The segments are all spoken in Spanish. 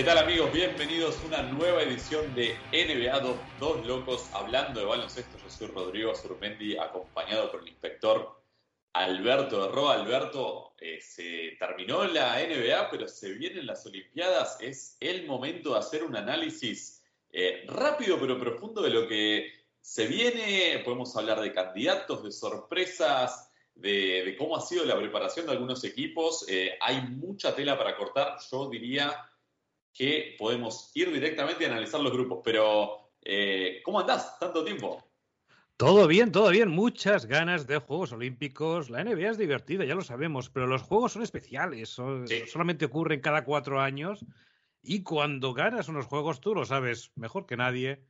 ¿Qué tal amigos? Bienvenidos a una nueva edición de NBA 2, Dos Locos hablando de baloncesto. Yo soy Rodrigo Azurmendi, acompañado por el inspector Alberto Roa. Alberto, eh, se terminó la NBA, pero se vienen las Olimpiadas. Es el momento de hacer un análisis eh, rápido pero profundo de lo que se viene. Podemos hablar de candidatos, de sorpresas, de, cómo ha sido la preparación de algunos equipos. Eh, hay mucha tela para cortar. Yo diría que podemos ir directamente a analizar los grupos. Pero, eh, ¿cómo andás? ¿Tanto tiempo? Todo bien, todo bien. Muchas ganas de Juegos Olímpicos. La NBA es divertida, ya lo sabemos, pero los Juegos son especiales. Solamente ocurren cada cuatro años. Y cuando ganas unos Juegos, tú lo sabes mejor que nadie.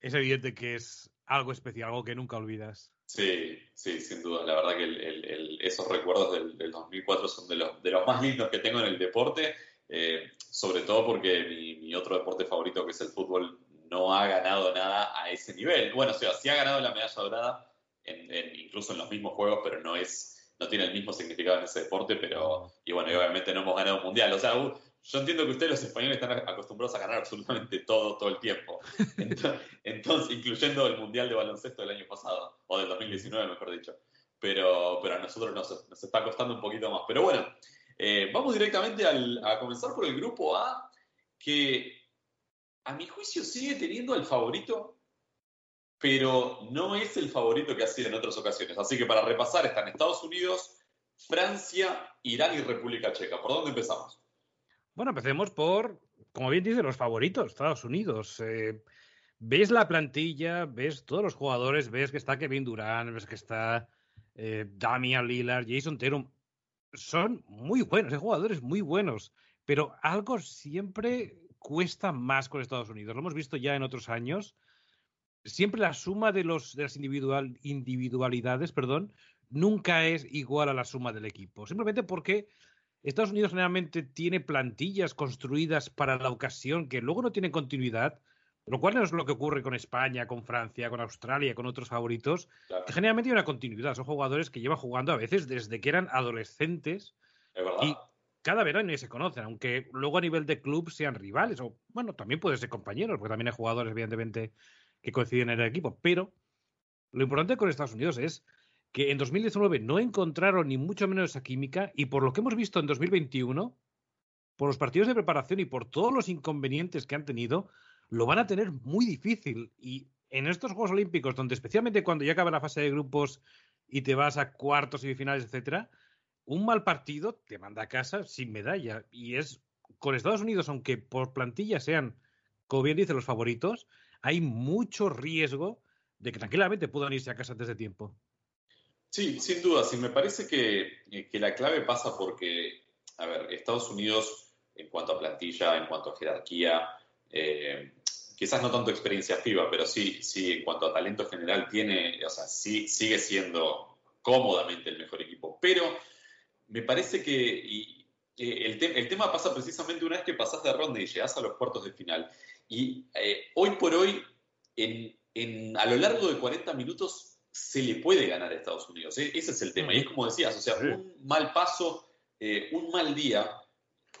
Es evidente que es algo especial, algo que nunca olvidas. Sí, sí, sin duda. La verdad que esos recuerdos del, del, 2004 son de los, de los más lindos que tengo en el deporte eh, sobre todo porque mi, otro deporte favorito, que es el fútbol, no ha ganado nada a ese nivel. Bueno, o sea, sí ha ganado la medalla dorada, incluso en los mismos juegos, pero no es no tiene el mismo significado en ese deporte, pero, y bueno, obviamente no hemos ganado un mundial. O sea, yo entiendo que ustedes los españoles están acostumbrados a ganar absolutamente todo, todo el tiempo. Entonces, incluyendo el mundial de baloncesto del año pasado, o del 2019, mejor dicho. Pero, pero a nosotros nos, nos está costando un poquito más. Pero bueno, eh, vamos directamente a comenzar por el grupo A, que a mi juicio sigue teniendo el favorito, pero no es el favorito que ha sido en otras ocasiones. Así que para repasar están Estados Unidos, Francia, Irán y República Checa. ¿Por dónde empezamos? Bueno, empecemos por, como bien dice, los favoritos, Estados Unidos. Eh, ves la plantilla, ves todos los jugadores, ves que está Kevin Durant, ves que está eh, Damian Lillard, Jason Tatum son muy buenos, hay jugadores muy buenos, pero algo siempre cuesta más con Estados Unidos. Lo hemos visto ya en otros años. Siempre la suma de, los, de las individual, individualidades perdón, nunca es igual a la suma del equipo. Simplemente porque Estados Unidos generalmente tiene plantillas construidas para la ocasión que luego no tienen continuidad lo cual no es lo que ocurre con España, con Francia, con Australia, con otros favoritos, que generalmente hay una continuidad. Son jugadores que llevan jugando a veces desde que eran adolescentes y cada verano se conocen, aunque luego a nivel de club sean rivales o, bueno, también pueden ser compañeros, porque también hay jugadores, evidentemente, que coinciden en el equipo. Pero lo importante con Estados Unidos es que en 2019 no encontraron ni mucho menos esa química y por lo que hemos visto en 2021, por los partidos de preparación y por todos los inconvenientes que han tenido, lo van a tener muy difícil. Y en estos Juegos Olímpicos, donde especialmente cuando ya acaba la fase de grupos y te vas a cuartos, semifinales, etcétera, un mal partido te manda a casa sin medalla. Y es con Estados Unidos, aunque por plantilla sean, como bien dice, los favoritos, hay mucho riesgo de que tranquilamente puedan irse a casa antes de tiempo. Sí, sin duda. Sí, me parece que, eh, que la clave pasa porque, a ver, Estados Unidos, en cuanto a plantilla, en cuanto a jerarquía, eh, quizás no tanto experiencia FIBA, pero sí, sí, en cuanto a talento general, tiene, o sea, sí, sigue siendo cómodamente el mejor equipo. Pero me parece que eh, el, tema pasa precisamente una vez que pasas de ronda y llegas a los cuartos de final. Y eh, hoy por hoy, en, a lo largo de 40 minutos, se le puede ganar a Estados Unidos. Ese es el tema. Y es como decías, o sea, un mal paso, un mal día,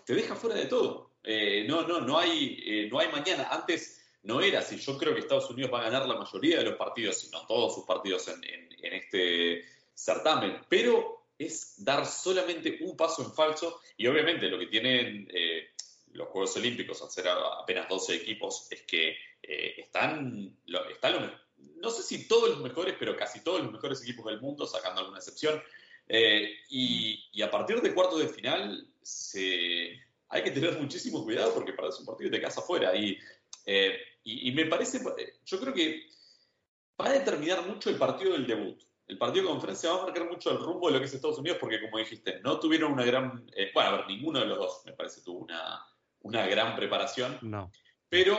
te deja fuera de todo. Eh, no, no, no hay, eh, no hay mañana. Antes no era así. Yo creo que Estados Unidos va a ganar la mayoría de los partidos, si no todos sus partidos en, este certamen. Pero es dar solamente un paso en falso y obviamente lo que tienen eh, los Juegos Olímpicos, al ser apenas 12 equipos, es que están, están no sé si todos los mejores, pero casi todos los mejores equipos del mundo, sacando alguna excepción. y, y, a partir de cuartos de final se, hay que tener muchísimo cuidado porque para un partido de casa afuera. Y, eh, y, me parece, yo creo que va a determinar mucho el partido del debut. El partido de conferencia va a marcar mucho el rumbo de lo que es Estados Unidos porque, como dijiste, no tuvieron una gran... Eh, bueno, a ver, ninguno de los dos, me parece, tuvo una, una gran preparación. No. Pero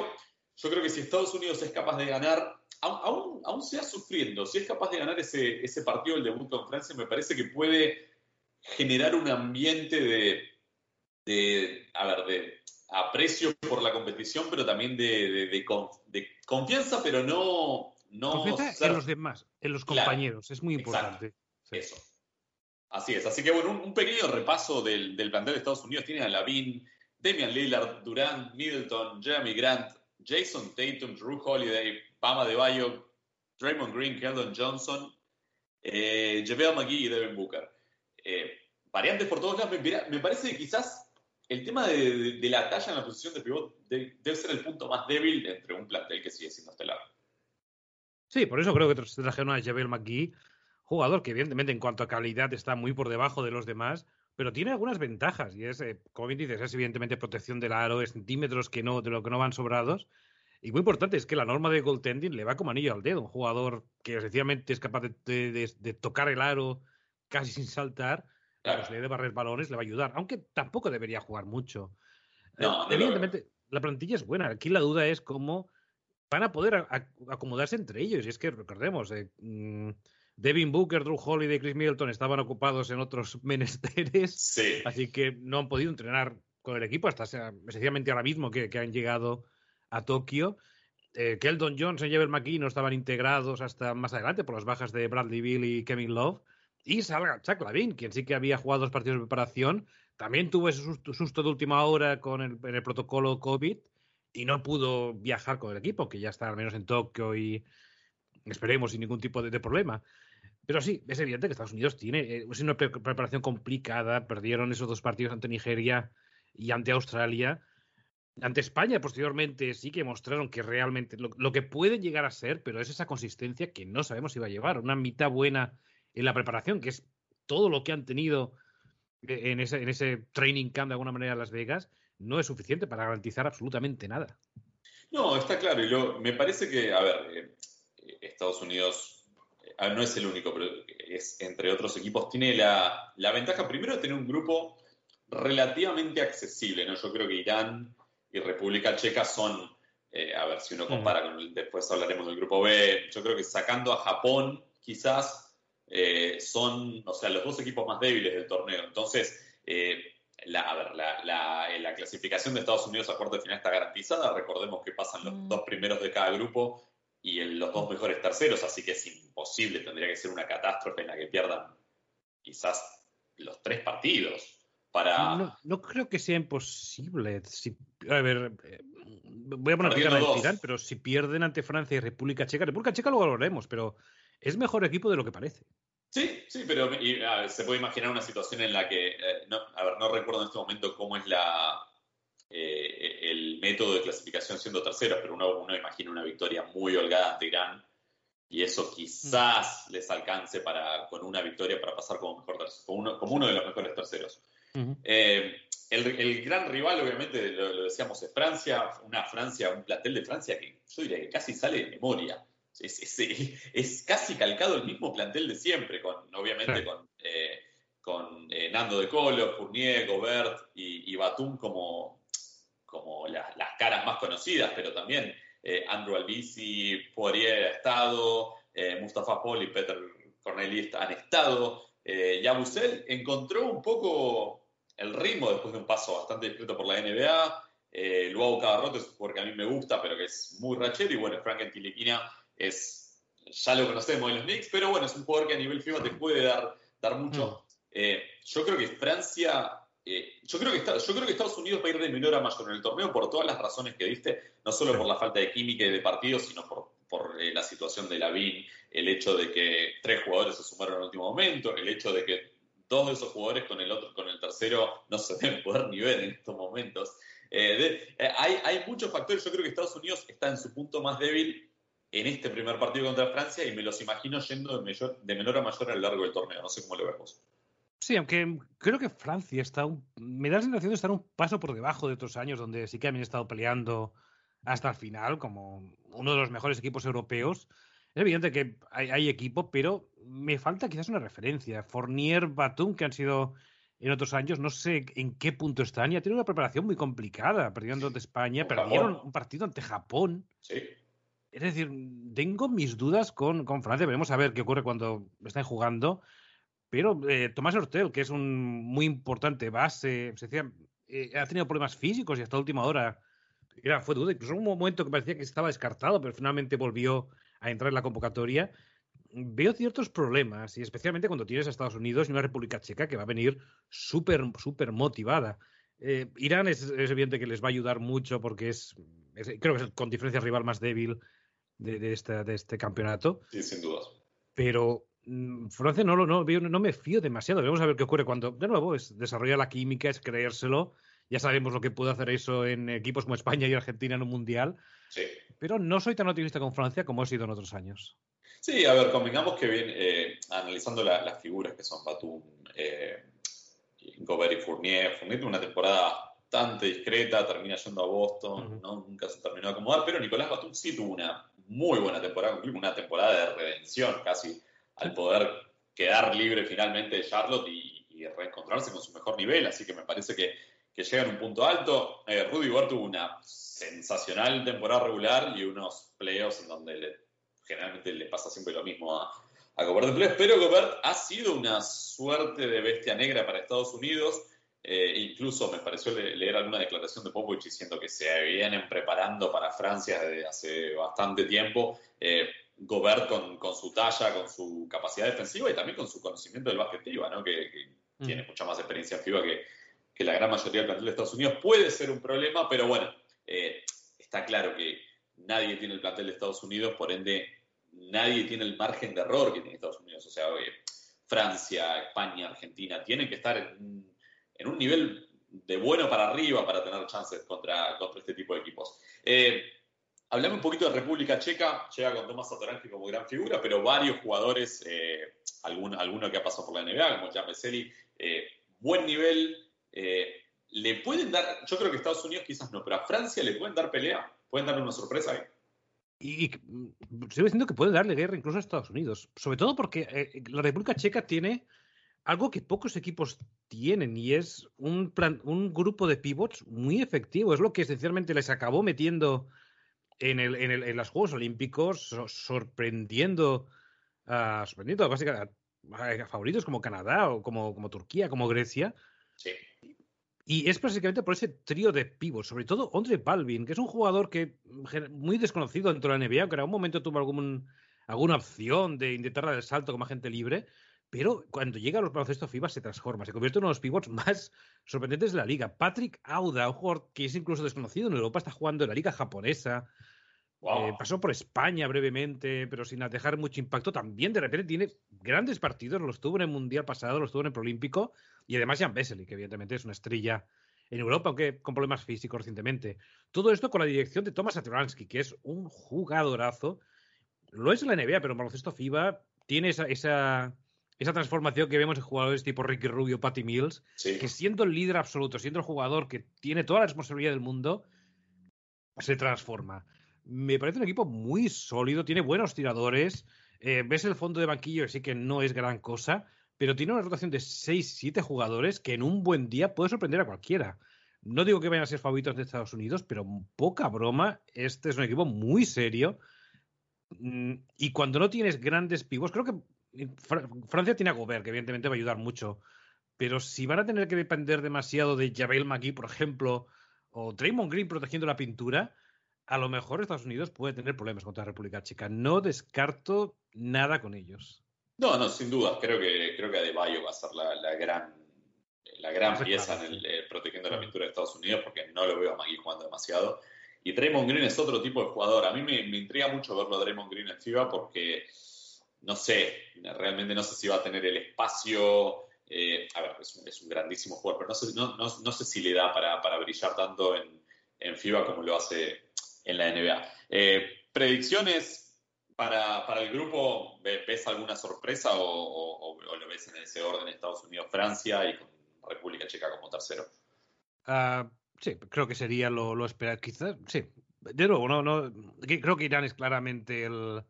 yo creo que si Estados Unidos es capaz de ganar, aún, aún sea sufriendo, si es capaz de ganar ese, ese partido del debut con Francia, me parece que puede generar un ambiente de, de a ver, de aprecio por la competición, pero también de, de, confianza, pero no... no confianza en los demás, en los compañeros, es muy importante. Eso. Así es. Así que bueno, un, pequeño repaso del, del, plantel de Estados Unidos. Tiene a Lavin, Damian Lillard, Durant, Middleton, Jeremy Grant, Jason Tatum, Drew Holiday, Bama de Bayo, Draymond Green, Keldon Johnson, eh, JaVale McGee y Devin Booker. Eh, variantes por todos lados. Me, parece que quizás el tema de, la talla en la posición de pivot debe ser el punto más débil entre un plantel que sigue siendo estelar. Sí, por eso creo que trajeron a JaVale McGee, jugador que evidentemente en cuanto a calidad está muy por debajo de los demás, pero tiene algunas ventajas y es, eh, como bien dices, es evidentemente protección del aro, es centímetros que no, de lo que no van sobrados. Y muy importante es que la norma de goaltending le va como anillo al dedo. Un jugador que sencillamente es capaz de, tocar el aro casi sin saltar, pues le de barrer balones, le va a ayudar. Aunque tampoco debería jugar mucho. Eh, evidentemente, la plantilla es buena. Aquí la duda es cómo van a poder acomodarse entre ellos. Y es que recordemos, eh, mm, Devin Booker, Drew Holiday y Chris Middleton estaban ocupados en otros menesteres, así que no han podido entrenar con el equipo hasta sencillamente ahora mismo que, han llegado a Tokio. Eh, Keldon Johnson y Ever McKee no estaban integrados hasta más adelante por las bajas de Bradley Bill y Kevin Love. Y salga Chuck Lavin, quien sí que había jugado dos partidos de preparación, también tuvo ese susto, de última hora con el, protocolo COVID y no pudo viajar con el equipo, que ya está al menos en Tokio y esperemos sin ningún tipo de problema. Pero sí, es evidente que Estados Unidos tiene eh, una preparación complicada. Perdieron esos dos partidos ante Nigeria y ante Australia. Ante España, posteriormente, sí que mostraron que realmente lo, que puede llegar a ser, pero es esa consistencia que no sabemos si va a llevar. Una mitad buena en la preparación, que es todo lo que han tenido eh, en ese, en ese training camp de alguna manera en Las Vegas, no es suficiente para garantizar absolutamente nada. No, está claro. Y me parece que, a ver, eh, Estados Unidos Ah, no es el único, pero es entre otros equipos, tiene la, ventaja primero de tener un grupo relativamente accesible, ¿no? Yo creo que Irán y República Checa son, eh, a ver si uno compara con el, después hablaremos del grupo B, yo creo que sacando a Japón, quizás eh, son, o sea, los dos equipos más débiles del torneo. Entonces, eh, la, a ver, la, clasificación de Estados Unidos a cuarto de final está garantizada. Recordemos que pasan los mm. dos primeros de cada grupo y en los dos mejores terceros, así que es imposible, tendría que ser una catástrofe en la que pierdan quizás los tres partidos. Para... No, creo que sea imposible. Si, a ver, eh, voy a poner cara de tirar, pero si pierden ante Francia y República Checa, República Checa lo valoraremos, pero es mejor equipo de lo que parece. Sí, sí, pero se puede imaginar una situación en la que, eh, no, a ver, no recuerdo en este momento cómo es la, eh, el método de clasificación siendo tercero, pero uno, uno, imagina una victoria muy holgada ante Irán y eso quizás mm. les alcance para, con una victoria para pasar como, mejor como, uno, como uno de los mejores terceros. Eh, el, gran rival, obviamente, lo, decíamos, es Francia, una Francia, un plantel de Francia que yo diría que casi sale de memoria. Es, es, casi calcado el mismo plantel de siempre, con, obviamente con, eh, con Nando de Colo, Fournier, Gobert y, y Batum como, como las caras más conocidas, pero también eh, Andrew Albisi, Poirier ha estado, eh, Mustafa Paul y Peter Cornelis han estado. Eh, Yabusel encontró un poco el ritmo después de un paso bastante discreto por la NBA. Eh, Luau Cabarrote es un jugador que a mí me gusta, pero que es muy rachero. Y bueno, Frank Antiliquina es, ya lo conocemos en los Knicks, pero bueno, es un jugador que a nivel FIBA te puede dar, dar mucho. Mm. yo creo que Francia eh, yo, creo que yo creo que Estados Unidos va a ir de menor a mayor en el torneo por todas las razones que diste, no solo por la falta de química y de partidos, sino por, por eh, la situación de Lavín, el hecho de que tres jugadores se sumaron en el último momento, el hecho de que dos de esos jugadores con el otro, con el tercero, no se deben poder ni ver en estos momentos. Eh, hay, hay muchos factores. Yo creo que Estados Unidos está en su punto más débil en este primer partido contra Francia y me los imagino yendo de, de menor a mayor a lo largo del torneo. No sé cómo lo vemos. Sí, aunque creo que Francia está un, me da la sensación de estar un paso por debajo de otros años donde sí que han estado peleando hasta el final como uno de los mejores equipos europeos. Es evidente que hay, equipo, pero me falta quizás una referencia. Fournier, Batum, que han sido en otros años, no sé en qué punto están y ha tenido una preparación muy complicada, perdiendo ante España, perdieron un partido ante Japón. Sí. Es decir, tengo mis dudas con, con Francia, veremos a ver qué ocurre cuando estén jugando. Pero eh, Tomás Hortel, que es un muy importante base, se decía, eh, ha tenido problemas físicos y hasta última hora era, fue duda. Incluso un momento que parecía que estaba descartado, pero finalmente volvió a entrar en la convocatoria. Veo ciertos problemas, y especialmente cuando tienes a Estados Unidos y una República Checa que va a venir súper, súper motivada. Eh, Irán es, evidente que les va a ayudar mucho porque es, creo que es con diferencia rival más débil de, de, este, de este campeonato. Sí, sin dudas. Pero Mm, Francia no, no, no me fío demasiado. Vamos a ver qué ocurre cuando, de nuevo, es desarrollar la química, es creérselo. Ya sabemos lo que puede hacer eso en equipos como España y Argentina en un mundial. Sí. Pero no soy tan optimista con Francia como he sido en otros años. Sí, a ver, convengamos que bien, eh, analizando las figuras que son Batum, eh, Gobert y Fournier, Fournier tuvo una temporada bastante discreta, termina yendo a Boston, ¿no? nunca se terminó de acomodar, pero Nicolás Batum sí tuvo una muy buena temporada, una temporada de redención casi al poder quedar libre finalmente de Charlotte y, reencontrarse con su mejor nivel. Así que me parece que, que llega en un punto alto. Eh, Rudy Gobert tuvo una sensacional temporada regular y unos playoffs en donde generalmente le pasa siempre lo mismo a, a Gobert de playoffs. Pero Gobert ha sido una suerte de bestia negra para Estados Unidos. Eh, incluso me pareció leer alguna declaración de Popovich diciendo que se vienen preparando para Francia desde hace bastante tiempo. Eh, Gobert con, con, su talla, con su capacidad defensiva y también con su conocimiento del básquet FIBA, ¿no? que, mm. tiene mucha más experiencia en FIBA que, que, la gran mayoría del plantel de Estados Unidos. Puede ser un problema, pero bueno, eh, está claro que nadie tiene el plantel de Estados Unidos, por ende nadie tiene el margen de error que tiene Estados Unidos. O sea, Francia, España, Argentina tienen que estar en, en, un nivel de bueno para arriba para tener chances contra, contra este tipo de equipos. Eh, Hablamos un poquito de República Checa, llega con Tomás Satoranski como gran figura, pero varios jugadores, eh, alguno, que ha pasado por la NBA, como Jan Vesely, eh, buen nivel. Eh, le pueden dar, yo creo que Estados Unidos quizás no, pero a Francia le pueden dar pelea, pueden darle una sorpresa ahí. Y, sigo diciendo que puede darle guerra incluso a Estados Unidos, sobre todo porque la República Checa tiene algo que pocos equipos tienen y es un, plan, un grupo de pivots muy efectivo. Es lo que esencialmente les acabó metiendo en, el, en, el, en los Juegos Olímpicos, sorprendiendo, a, sorprendiendo básicamente a, favoritos como Canadá o como, como Turquía, como Grecia. Sí. Y es básicamente por ese trío de pivos, sobre todo Andre Balvin, que es un jugador que muy desconocido dentro de la NBA, que en algún momento tuvo algún, alguna opción de intentar dar el salto como agente libre, pero cuando llega a los baloncesto FIBA se transforma, se convierte en uno de los pivots más sorprendentes de la liga. Patrick Auda, un jugador que es incluso desconocido en Europa, está jugando en la liga japonesa. Eh, pasó por España brevemente, pero sin dejar mucho impacto. También de repente tiene grandes partidos, los tuvo en el Mundial pasado, los tuvo en el Prolímpico, y además Jan Vesely, que evidentemente es una estrella en Europa, aunque con problemas físicos recientemente. Todo esto con la dirección de Thomas Aturansky, que es un jugadorazo. Lo es en la NBA, pero en baloncesto FIBA tiene esa, esa esa transformación que vemos en jugadores tipo Ricky Rubio, Patty Mills, que siendo el líder absoluto, siendo el jugador que tiene toda la responsabilidad del mundo, se transforma. Me parece un equipo muy sólido, tiene buenos tiradores. Eh, ves el fondo de banquillo, sí que no es gran cosa, pero tiene una rotación de 6-7 jugadores que en un buen día puede sorprender a cualquiera. No digo que vayan a ser favoritos de Estados Unidos, pero poca broma, este es un equipo muy serio. Mm, y cuando no tienes grandes pivos, creo que Francia tiene a Gobert, que evidentemente va a ayudar mucho. Pero si van a tener que depender demasiado de Javel McGee, por ejemplo, o Draymond Green protegiendo la pintura, a lo mejor Estados Unidos puede tener problemas contra la República Checa. No descarto nada con ellos. No, no, sin duda. Creo que, creo que Adebayo va a ser la, gran, la gran pieza en el, eh, protegiendo la pintura de Estados Unidos, porque no lo veo a McGee jugando demasiado. Y Draymond Green es otro tipo de jugador. A mí me, me intriga mucho verlo a Draymond Green en FIBA porque no sé, realmente no sé si va a tener el espacio. Eh, a ver, es un, grandísimo jugador, pero no sé, no, sé si le da para, brillar tanto en, FIBA como lo hace en la NBA. Eh, predicciones, Para, para, el grupo, ¿ves alguna sorpresa o, lo ves en ese orden Estados Unidos, Francia y con República Checa como tercero? Uh, sí, creo que sería lo, lo esperado. Quizás, sí. De nuevo, no, no, creo que Irán es claramente el,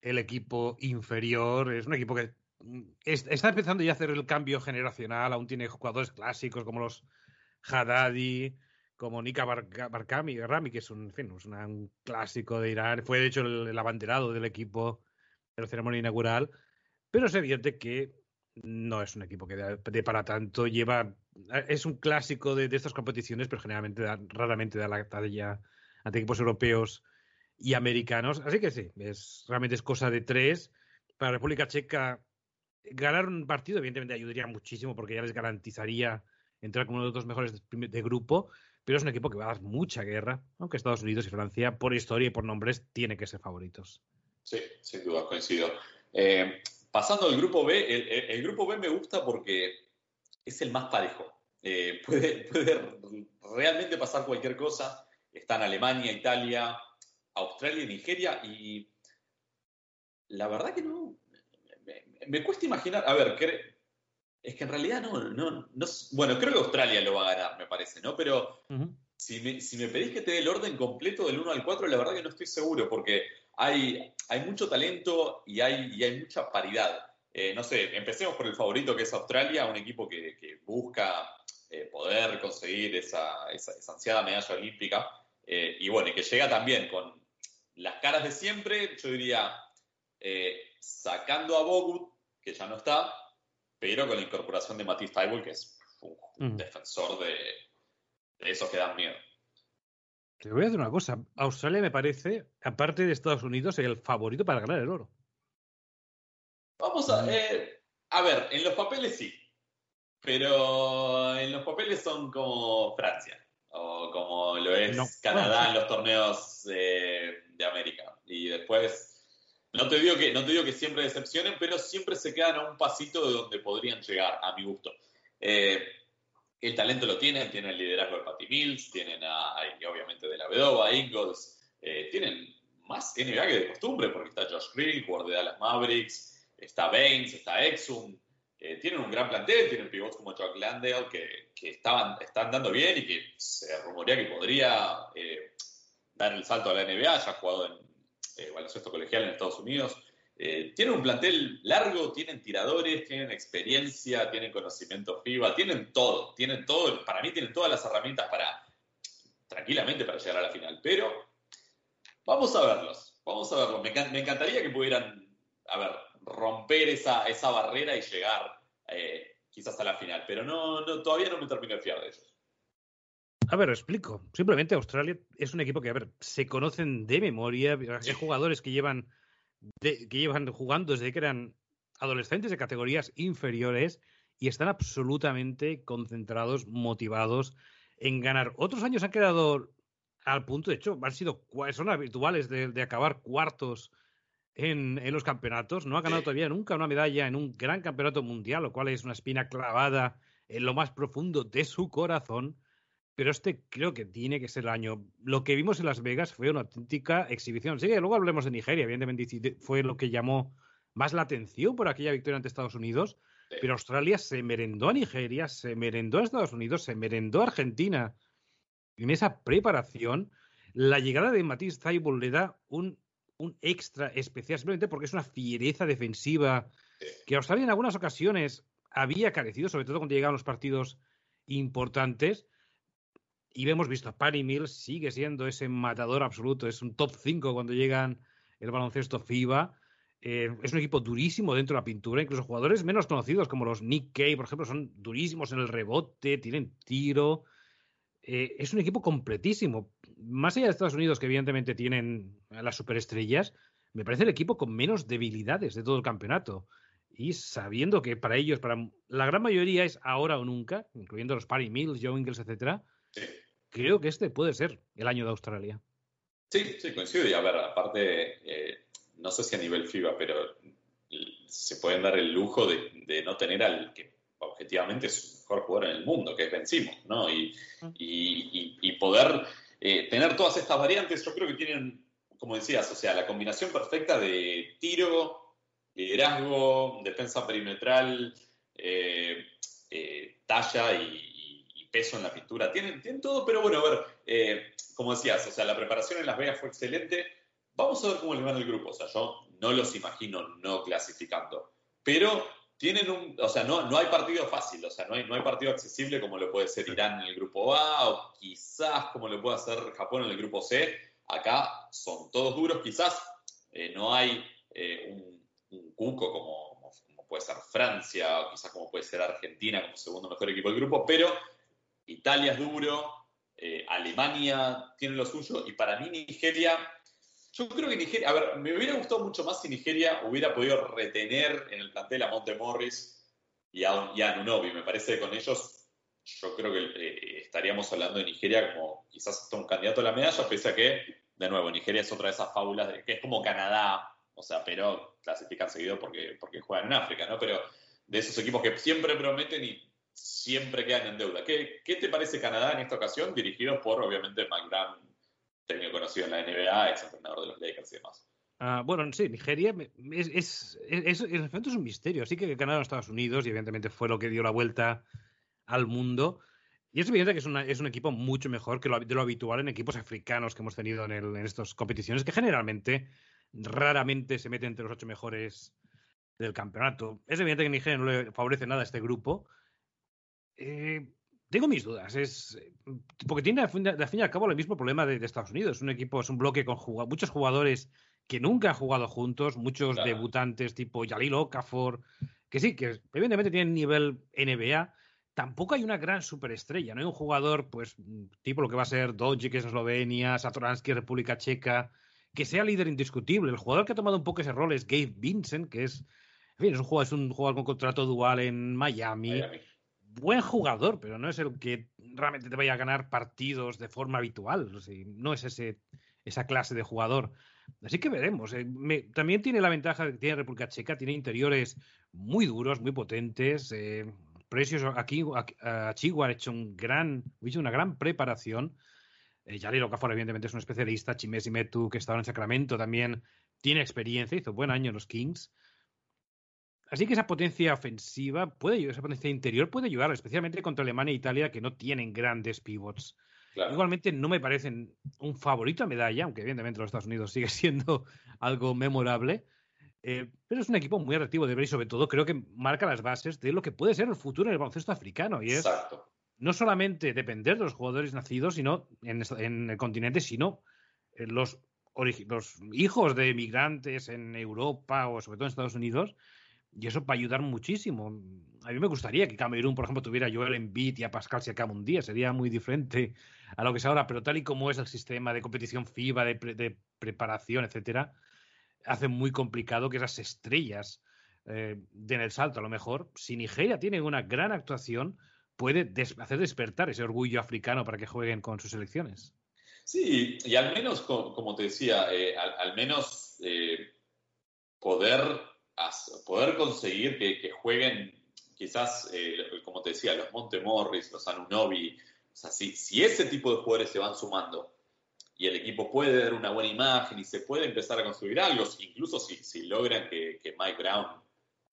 el equipo inferior. Es un equipo que mm, está empezando ya a hacer el cambio generacional. Aún tiene jugadores clásicos como los Haddadi, como Nika Barkami, Rami, que es un, fin, un clásico de Irán. Fue de hecho el, abanderado del equipo de la ceremonia inaugural. Pero es evidente que no es un equipo que de, para tanto lleva. Es un clásico de, estas competiciones, pero generalmente raramente da la talla ante equipos europeos y americanos. Así que sí, es, realmente es cosa de tres. Para República Checa, ganar un partido, evidentemente, ayudaría muchísimo porque ya les garantizaría entrar como uno de los mejores de, grupo. Pero es un equipo que va a dar mucha guerra, aunque Estados Unidos y Francia, por historia y por nombres, tienen que ser favoritos. Sí, sin duda, coincido. Eh, pasando al grupo B, el, grupo B me gusta porque es el más parejo. Eh, puede, puede realmente pasar cualquier cosa. Están Alemania, Italia, Australia y Nigeria y la verdad que no, me, cuesta imaginar, a ver, es que en realidad no, no, no, bueno, creo que Australia lo va a ganar, me parece, ¿no? Pero si, me, si me pedís que te dé el orden completo del 1 al 4, la verdad que no estoy seguro, porque hay, hay mucho talento y hay, y hay mucha paridad. Eh, no sé, empecemos por el favorito que es Australia, un equipo que, que busca eh, poder conseguir esa, esa, esa, ansiada medalla olímpica. Eh, y bueno, y que llega también con las caras de siempre, yo diría, eh, sacando a Bogut, que ya no está, pero con la incorporación de Matisse Taibull, que es un defensor de, esos que dan miedo. Te voy a decir una cosa. Australia me parece, aparte de Estados Unidos, el favorito para ganar el oro. Vamos a. Eh, a ver, en los papeles sí. Pero en los papeles son como Francia. O como lo es Canadá en los torneos de América. Y después, no te, digo que, no te digo que siempre decepcionen, pero siempre se quedan a un pasito de donde podrían llegar, a mi gusto. Eh, el talento lo tienen, tienen el liderazgo de Patty Mills, tienen a, obviamente de la Vedova, Ingles, eh, tienen más NBA que de costumbre, porque está Josh Green, jugador de Dallas Mavericks, está Baines, está Exum, eh, tienen un gran plantel, tienen pivots como Chuck Landale que, que estaban, están dando bien y que se rumorea que podría dar el salto a la NBA, ya ha jugado en eh, baloncesto colegial en Estados Unidos. Eh, tienen un plantel largo, tienen tiradores, tienen experiencia, tienen conocimiento FIBA, tienen todo, tienen todo, para mí tienen todas las herramientas para, tranquilamente, para llegar a la final. Pero vamos a verlos, vamos a verlos. Me, encantaría que pudieran, a ver, romper esa, esa barrera y llegar eh, quizás a la final, pero no, todavía no me termino de fiar de ellos. A ver, explico. Simplemente Australia es un equipo que, a ver, se conocen de memoria. Hay jugadores que llevan, que llevan jugando desde que eran adolescentes de categorías inferiores y están absolutamente concentrados, motivados en ganar. Otros años han quedado al punto, de hecho, han sido, son habituales de, acabar cuartos en, los campeonatos. No ha ganado todavía nunca una medalla en un gran campeonato mundial, lo cual es una espina clavada en lo más profundo de su corazón pero este creo que tiene que ser el año. Lo que vimos en Las Vegas fue una auténtica exhibición. Sí, luego hablemos de Nigeria, evidentemente fue lo que llamó más la atención por aquella victoria ante Estados Unidos, pero Australia se merendó a Nigeria, se merendó a Estados Unidos, se merendó a Argentina. En esa preparación, la llegada de Matisse Taibull le da un, un extra especial, simplemente porque es una fiereza defensiva que Australia en algunas ocasiones había carecido, sobre todo cuando llegaban los partidos importantes y hemos visto a Patty Mills, sigue siendo ese matador absoluto, es un top 5 cuando llegan el baloncesto FIBA. Eh, es un equipo durísimo dentro de la pintura, incluso jugadores menos conocidos como los Nick Kay, por ejemplo, son durísimos en el rebote, tienen tiro. Eh, es un equipo completísimo. Más allá de Estados Unidos, que evidentemente tienen a las superestrellas, me parece el equipo con menos debilidades de todo el campeonato. Y sabiendo que para ellos, para la gran mayoría es ahora o nunca, incluyendo los Patty Mills, Joe Ingles, etcétera, Creo que este puede ser el año de Australia. Sí, sí, coincido. Y a ver, aparte, eh, no sé si a nivel FIBA, pero se pueden dar el lujo de, no tener al que objetivamente es el mejor jugador en el mundo, que es Ben ¿no? Y, y, poder eh, tener todas estas variantes, yo creo que tienen como decías, o sea, la combinación perfecta de tiro, liderazgo, defensa perimetral, eh, eh, talla y, peso en la pintura. Tienen, tienen todo, pero bueno, a ver, eh, como decías, o sea, la preparación en Las Vegas fue excelente. Vamos a ver cómo les va en el grupo. O sea, yo no los imagino no clasificando. Pero tienen un, o sea, no, no hay partido fácil, o sea, no hay, no hay partido accesible como lo puede ser Irán en el grupo A o quizás como lo puede hacer Japón en el grupo C. Acá son todos duros, quizás eh, no hay eh, un, cuco como, como, puede ser Francia o quizás como puede ser Argentina como segundo mejor equipo del grupo, pero Italia es duro, eh, Alemania tiene lo suyo y para mí Nigeria, yo creo que Nigeria, a ver, me hubiera gustado mucho más si Nigeria hubiera podido retener en el plantel a Monte Morris y a, y. Me parece que con ellos yo creo que eh, estaríamos hablando de Nigeria como quizás hasta un candidato a la medalla, pese a que, de nuevo, Nigeria es otra de esas fábulas de, que es como Canadá, o sea, pero clasifican seguido porque, porque juegan en África, ¿no? Pero de esos equipos que siempre prometen y siempre quedan en deuda. ¿Qué, te parece Canadá en esta ocasión, dirigido por, obviamente, Brown, técnico conocido en la NBA, ex entrenador de los Lakers y demás? Ah, bueno, sí, Nigeria es, es, es, en efecto es un misterio. Sí que Canadá en Estados Unidos y evidentemente fue lo que dio la vuelta al mundo. Y es evidente que es, una, es un equipo mucho mejor que lo, de lo habitual en equipos africanos que hemos tenido en, en estas competiciones, que generalmente, raramente se meten entre los ocho mejores del campeonato. Es evidente que Nigeria no le favorece nada a este grupo, eh, tengo mis dudas. Es porque tiene, al fin, y al cabo, el mismo problema de, Estados Unidos. Un equipo, es un bloque con muchos jugadores que nunca han jugado juntos, muchos debutantes tipo Yalil Okafor, que sí, que evidentemente tienen nivel NBA. Tampoco hay una gran superestrella, no hay un jugador, pues, tipo lo que va a ser que es Eslovenia, Satoransky, República Checa, que sea líder indiscutible. El jugador que ha tomado un poco ese rol es Gabe Vincent, que es, en fin, es un jugador, es un jugador con contrato dual en Miami buen jugador, pero no es el que realmente te vaya a ganar partidos de forma habitual. no es ese, esa clase de jugador. Así que veremos. Eh, también tiene la ventaja que tiene República Checa, tiene interiores muy duros, muy potentes. Eh, precios aquí, a, Chihuahua ha hecho, un gran, hecho una gran preparación. Eh, Okafor, evidentemente, es un especialista. Chimesi Metu, que estaba en Sacramento, también tiene experiencia, hizo buen año en los Kings. Así que esa potencia ofensiva puede esa potencia interior puede ayudar, especialmente contra Alemania e Italia, que no tienen grandes pivots. Igualmente no me parecen un favorito a medalla, aunque evidentemente los Estados Unidos sigue siendo algo memorable. Eh, pero es un equipo muy atractivo de ver y sobre todo creo que marca las bases de lo que puede ser el futuro del baloncesto africano. Y es no solamente depender de los jugadores nacidos sino en, el continente, sino los, los hijos de emigrantes en Europa o sobre todo en Estados Unidos y eso va a ayudar muchísimo. A mí me gustaría que Camerún, por ejemplo, tuviera a Joel Embiid y a Pascal Siakam un día. Sería muy diferente a lo que es ahora, pero tal y como es el sistema de competición FIBA, de, preparación, etcétera, hace muy complicado que esas estrellas eh, den el salto. A lo mejor, si Nigeria tiene una gran actuación, puede hacer despertar ese orgullo africano para que jueguen con sus selecciones. Sí, y al menos, como, te decía, eh, al, menos eh, poder poder conseguir que, jueguen quizás, eh, como te decía, los Montemorris, los Anunobi, o sea, si, si, ese tipo de jugadores se van sumando y el equipo puede dar una buena imagen y se puede empezar a construir algo, incluso si, si logran que, Mike Brown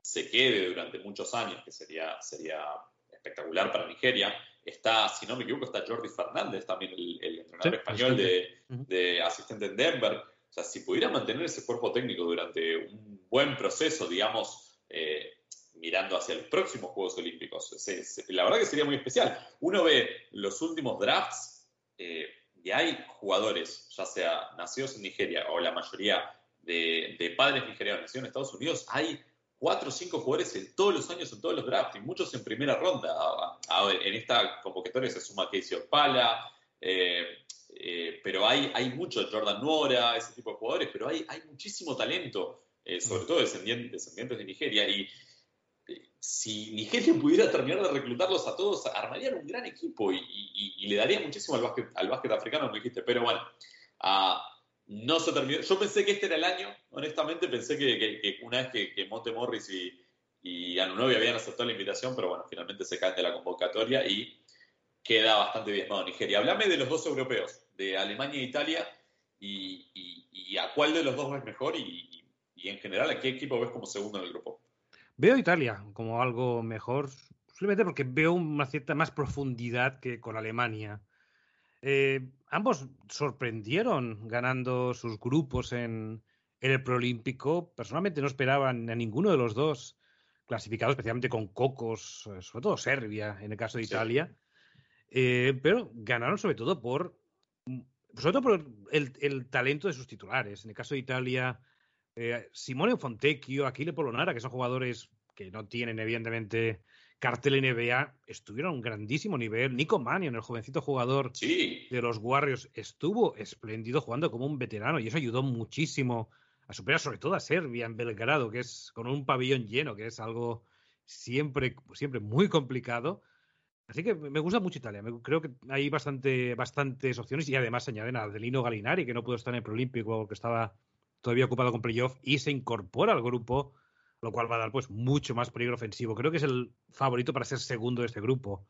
se quede durante muchos años, que sería, sería espectacular para Nigeria. Está, si no me equivoco, está Jordi Fernández, también el, entrenador español de, de, asistente en Denver. O sea, si pudiera mantener ese cuerpo técnico durante un buen proceso, digamos, eh, mirando hacia los próximos Juegos Olímpicos, la verdad que sería muy especial. Uno ve los últimos drafts eh, y hay jugadores, ya sea nacidos en Nigeria o la mayoría de, padres nigerianos nacidos en Estados Unidos, hay cuatro o cinco jugadores en todos los años en todos los drafts, y muchos en primera ronda. en esta convocatoria se suma Casey Opala, eh, eh, pero hay, hay mucho, Jordan Nora, ese tipo de jugadores, pero hay, hay muchísimo talento, eh, sobre todo descendientes, de Nigeria. Y eh, si Nigeria pudiera terminar de reclutarlos a todos, armarían un gran equipo y, le daría muchísimo al básquet, al básquet africano, como dijiste. Pero bueno, ah, no se terminó. Yo pensé que este era el año, honestamente, pensé que, una vez que, que Monte Morris y, y Anunobi habían aceptado la invitación, pero bueno, finalmente se caen de la convocatoria y queda bastante diezmado Nigeria. Hablame de los dos europeos, de Alemania e Italia, y, a cuál de los dos ves mejor y, en general a qué equipo ves como segundo en el grupo. Veo Italia como algo mejor, simplemente porque veo una cierta más profundidad que con Alemania. Eh, ambos sorprendieron ganando sus grupos en, el Proolímpico. Personalmente no esperaban a ninguno de los dos clasificados, especialmente con Cocos, eh, sobre todo Serbia, en el caso de Italia. Eh, pero ganaron sobre todo por sobre todo por el, talento de sus titulares. En el caso de Italia, eh, Simone Fontecchio, Aquile Polonara, que son jugadores que no tienen, evidentemente, cartel NBA, estuvieron a un grandísimo nivel. Nico Manion, el jovencito jugador de los Warriors, estuvo espléndido jugando como un veterano y eso ayudó muchísimo a superar sobre todo a Serbia en Belgrado, que es con un pabellón lleno, que es algo siempre, siempre muy complicado. Así que me gusta mucho Italia. creo que hay bastante, bastantes opciones y además añaden a Adelino Galinari, que no pudo estar en el Prolímpico porque estaba todavía ocupado con playoff y se incorpora al grupo, lo cual va a dar pues mucho más peligro ofensivo. Creo que es el favorito para ser segundo de este grupo.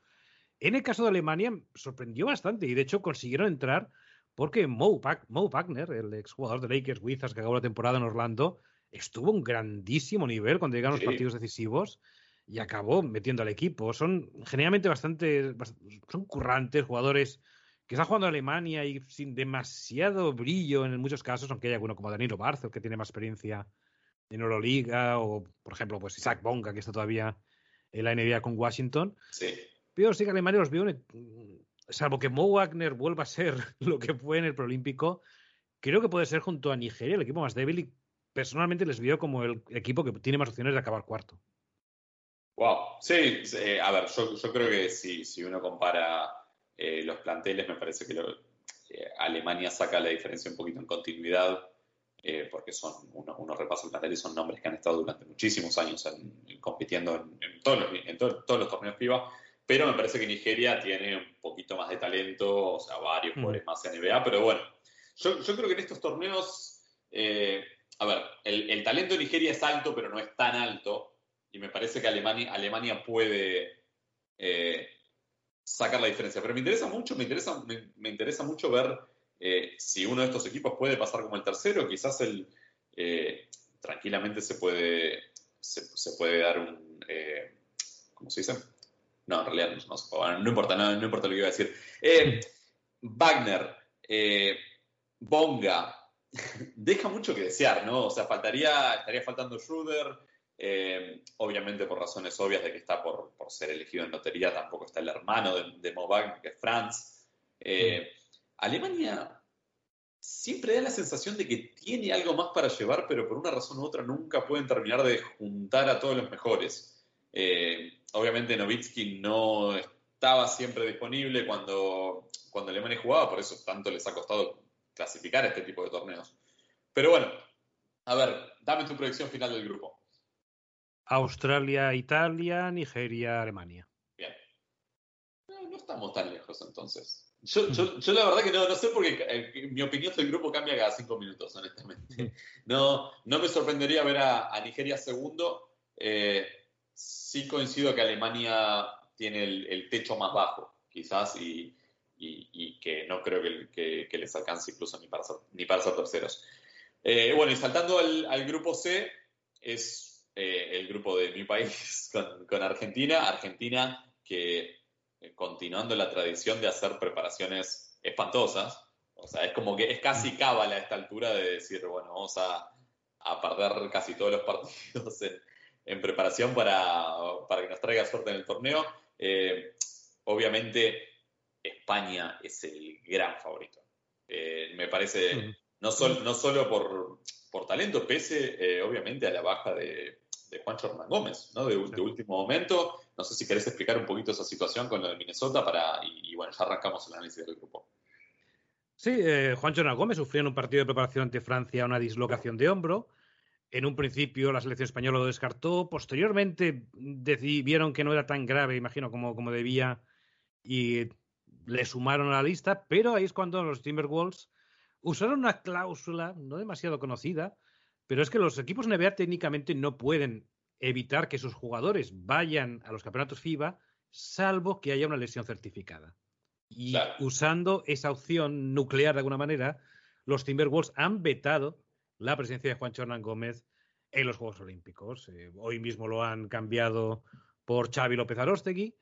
En el caso de Alemania sorprendió bastante y de hecho consiguieron entrar porque Mo, Wagner, el exjugador de Lakers Wizards que acabó la temporada en Orlando, estuvo un grandísimo nivel cuando llegaron los partidos decisivos y acabó metiendo al equipo. Son generalmente bastante, son currantes, jugadores que están jugando Alemania y sin demasiado brillo en muchos casos, aunque hay alguno como Danilo Barzel que tiene más experiencia en Euroliga, o por ejemplo, pues Isaac Bonga, que está todavía en la NBA con Washington. Sí. Pero sí que Alemania los veo, salvo que Mo Wagner vuelva a ser lo que fue en el Prolímpico, creo que puede ser junto a Nigeria el equipo más débil y personalmente les veo como el equipo que tiene más opciones de acabar cuarto. Wow, sí, a ver, yo, creo que si, si uno compara eh, los planteles, me parece que eh, Alemania saca la diferencia un poquito en continuidad, eh, porque son, uno, uno repasa el plantel y son nombres que han estado durante muchísimos años compitiendo en, todos los, en todos los torneos FIBA, pero me parece que Nigeria tiene un poquito más de talento, o sea, varios mm. jugadores más en NBA, pero bueno, yo, yo creo que en estos torneos, a ver, el, el talento de Nigeria es alto, pero no es tan alto y me parece que Alemania, Alemania puede eh, sacar la diferencia. Pero me interesa mucho, me interesa, me, interesa mucho ver eh, si uno de estos equipos puede pasar como el tercero, quizás el eh, tranquilamente se puede, se, puede dar un ¿cómo se dice? No, en realidad no, no, importa, no, importa lo que iba a decir. Wagner, Bonga, deja mucho que desear, ¿no? O sea, faltaría, estaría faltando Schroeder, eh, obviamente por razones obvias de que está por, ser elegido en lotería, tampoco está el hermano de, de que es Franz. Eh, Alemania siempre da la sensación de que tiene algo más para llevar, pero por una razón u otra nunca pueden terminar de juntar a todos los mejores. Eh, obviamente Novitsky no estaba siempre disponible cuando, cuando Alemania jugaba, por eso tanto les ha costado clasificar este tipo de torneos. Pero bueno, a ver, dame tu predicción final del grupo. Australia, Italia, Nigeria, Alemania. Bien. No, estamos tan lejos entonces. Yo, yo, la verdad que no, no sé porque eh, mi opinión del grupo cambia cada cinco minutos, honestamente. No, no me sorprendería ver a, Nigeria segundo. Eh, sí coincido que Alemania tiene el, techo más bajo, quizás, y, que no creo que, les alcance incluso ni para ser, ni para ser terceros. Eh, bueno, y saltando al, al grupo C, es eh, el grupo de mi país con, Argentina. Argentina que eh, continuando la tradición de hacer preparaciones espantosas, o sea, es como que es casi cábala a esta altura de decir, bueno, vamos a, perder casi todos los partidos en, preparación para, que nos traiga suerte en el torneo. Eh, obviamente, España es el gran favorito. me parece, no, no solo por, por talento, pese obviamente a la baja de, de Juancho Hernán Gómez, ¿no? De, último momento. No sé si querés explicar un poquito esa situación con lo de Minnesota para, y, bueno, ya arrancamos el análisis del grupo. Sí, eh, Juancho Hernán Gómez sufrió en un partido de preparación ante Francia una dislocación de hombro. En un principio la selección española lo descartó, posteriormente vieron que no era tan grave, imagino, como, como debía, y le sumaron a la lista, pero ahí es cuando los Timberwolves usaron una cláusula no demasiado conocida, pero es que los equipos NBA técnicamente no pueden evitar que sus jugadores vayan a los campeonatos FIBA salvo que haya una lesión certificada. Y usando esa opción nuclear de alguna manera, los Timberwolves han vetado la presencia de Juancho Hernán Gómez en los Juegos Olímpicos. Eh, hoy mismo lo han cambiado por Xavi López Arostegui.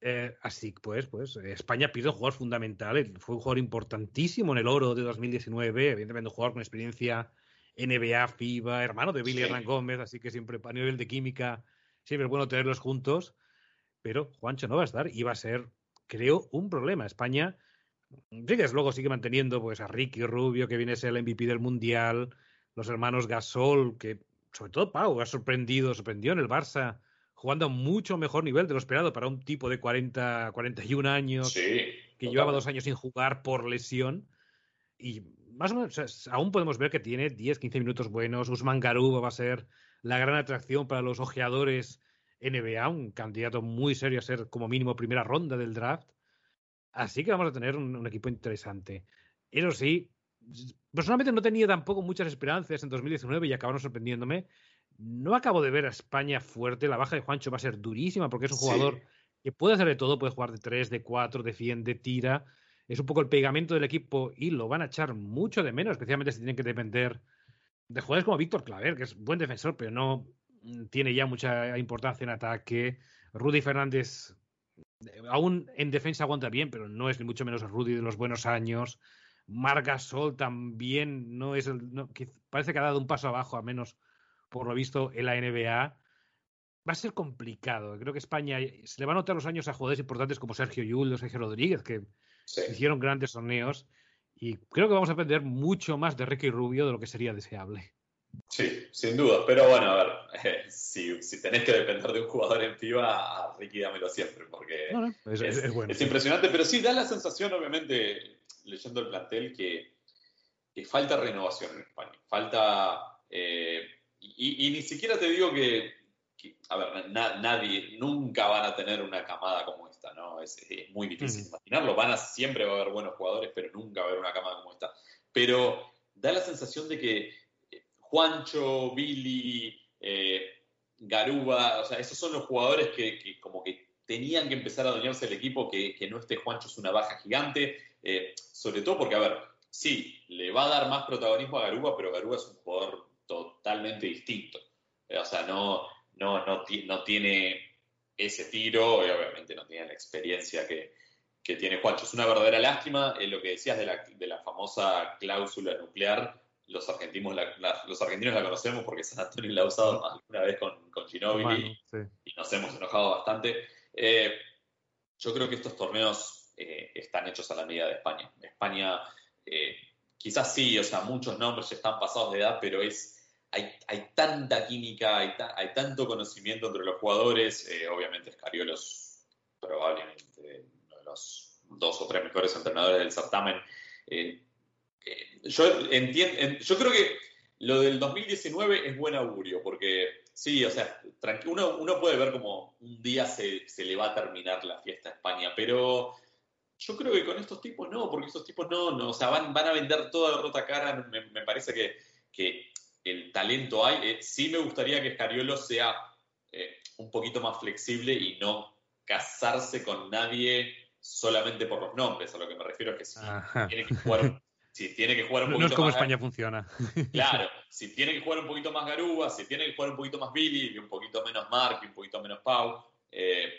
Eh, así pues, pues España pierde un jugador fundamental. Fue un jugador importantísimo en el oro de 2019. Evidentemente, un jugador con experiencia NBA, FIBA, hermano de Billy Hernán Gómez. Así que siempre, a nivel de química, siempre es bueno tenerlos juntos. Pero Juancho no va a estar y va a ser, creo, un problema. España, sí que luego sigue manteniendo pues, a Ricky Rubio, que viene a ser el MVP del Mundial, los hermanos Gasol, que sobre todo Pau ha sorprendido, sorprendió en el Barça jugando a mucho mejor nivel de lo esperado para un tipo de 40, 41 años que llevaba dos años sin jugar por lesión. Y más o menos, aún podemos ver que tiene 10, 15 minutos buenos. Usman Garuba va a ser la gran atracción para los ojeadores NBA, un candidato muy serio a ser como mínimo primera ronda del draft. Así que vamos a tener un, un equipo interesante. Eso sí, personalmente no tenía tampoco muchas esperanzas en 2019 y acabaron sorprendiéndome. No acabo de ver a España fuerte. La baja de Juancho va a ser durísima porque es un jugador que puede hacer de todo, puede jugar de 3, de 4, defiende, tira. Es un poco el pegamento del equipo y lo van a echar mucho de menos, especialmente si tienen que depender de jugadores como Víctor Claver, que es buen defensor, pero no tiene ya mucha importancia en ataque. Rudy Fernández, aún en defensa aguanta bien, pero no es ni mucho menos Rudy de los buenos años. Marga Sol también no es el. parece que ha dado un paso abajo, a menos por lo visto, en la NBA. Va a ser complicado. Creo que España se le van a notar los años a jugadores importantes como Sergio Yul Sergio Rodríguez, que hicieron grandes torneos. Y creo que vamos a aprender mucho más de Ricky Rubio de lo que sería deseable. Sí, sin duda. Pero bueno, a ver, eh, si, si, tenés que depender de un jugador en FIBA, Ricky dámelo siempre, porque es, impresionante. Pero sí, da la sensación, obviamente, leyendo el plantel, que, que falta renovación en España. Falta eh, y, ni siquiera te digo que, a ver, nadie, nunca van a tener una camada como esta, ¿no? Es, muy difícil imaginarlo. Van a, siempre va a haber buenos jugadores, pero nunca va a haber una camada como esta. Pero da la sensación de que eh, Juancho, Billy, eh, Garuba, o sea, esos son los jugadores que, como que tenían que empezar a adueñarse del equipo, que, no esté Juancho es una baja gigante, eh, sobre todo porque, a ver, sí, le va a dar más protagonismo a Garuba, pero Garuba es un jugador totalmente distinto. O sea, no, no, no, no tiene ese tiro y obviamente no tiene la experiencia que, que tiene Juancho. Es una verdadera lástima eh, lo que decías de la, de la, famosa cláusula nuclear. Los argentinos la, los argentinos la conocemos porque San Antonio la ha usado alguna vez con, con Ginóbili y, nos hemos enojado bastante. Eh, yo creo que estos torneos eh, están hechos a la medida de España. España, quizás sí, o sea, muchos nombres están pasados de edad, pero es hay, tanta química, hay, tanto conocimiento entre los jugadores. Eh, obviamente, Scariolo es probablemente uno de los dos o tres mejores entrenadores del certamen. Eh, eh, yo, entiendo, yo creo que lo del 2019 es buen augurio, porque sí, o sea, uno, uno puede ver como un día se, se, le va a terminar la fiesta a España, pero yo creo que con estos tipos no, porque estos tipos no, no o sea, van, van a vender toda la rota cara. Me, parece que el talento hay. Eh, sí me gustaría que Scariolo sea eh, un poquito más flexible y no casarse con nadie solamente por los nombres. A lo que me refiero es que si tiene que jugar, si tiene que jugar un poquito No es como España funciona. Claro, si tiene que jugar un poquito más Garúa, si tiene que jugar un poquito más Billy y un poquito menos Mark y un poquito menos Pau, eh,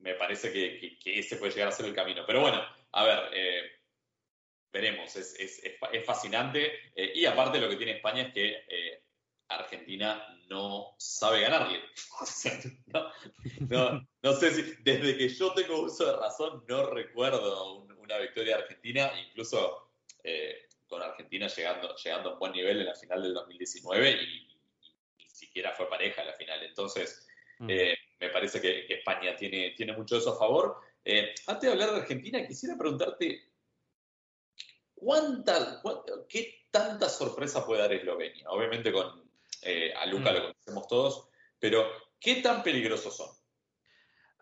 me parece que, ese puede llegar a ser el camino. Pero bueno, a ver, veremos, es, es, es fascinante. Eh, y aparte lo que tiene España es que eh, Argentina no sabe ganarle. no, no, sé si desde que yo tengo uso de razón no recuerdo una victoria argentina, incluso eh, con Argentina llegando, llegando a un buen nivel en la final del 2019 y, ni siquiera fue pareja en la final. Entonces, mm. me parece que, España tiene, tiene mucho eso a favor. antes de hablar de Argentina, quisiera preguntarte ¿Cuánta, ¿Qué tanta sorpresa puede dar Eslovenia? Obviamente con eh, a Luca mm. lo conocemos todos, pero ¿qué tan peligrosos son?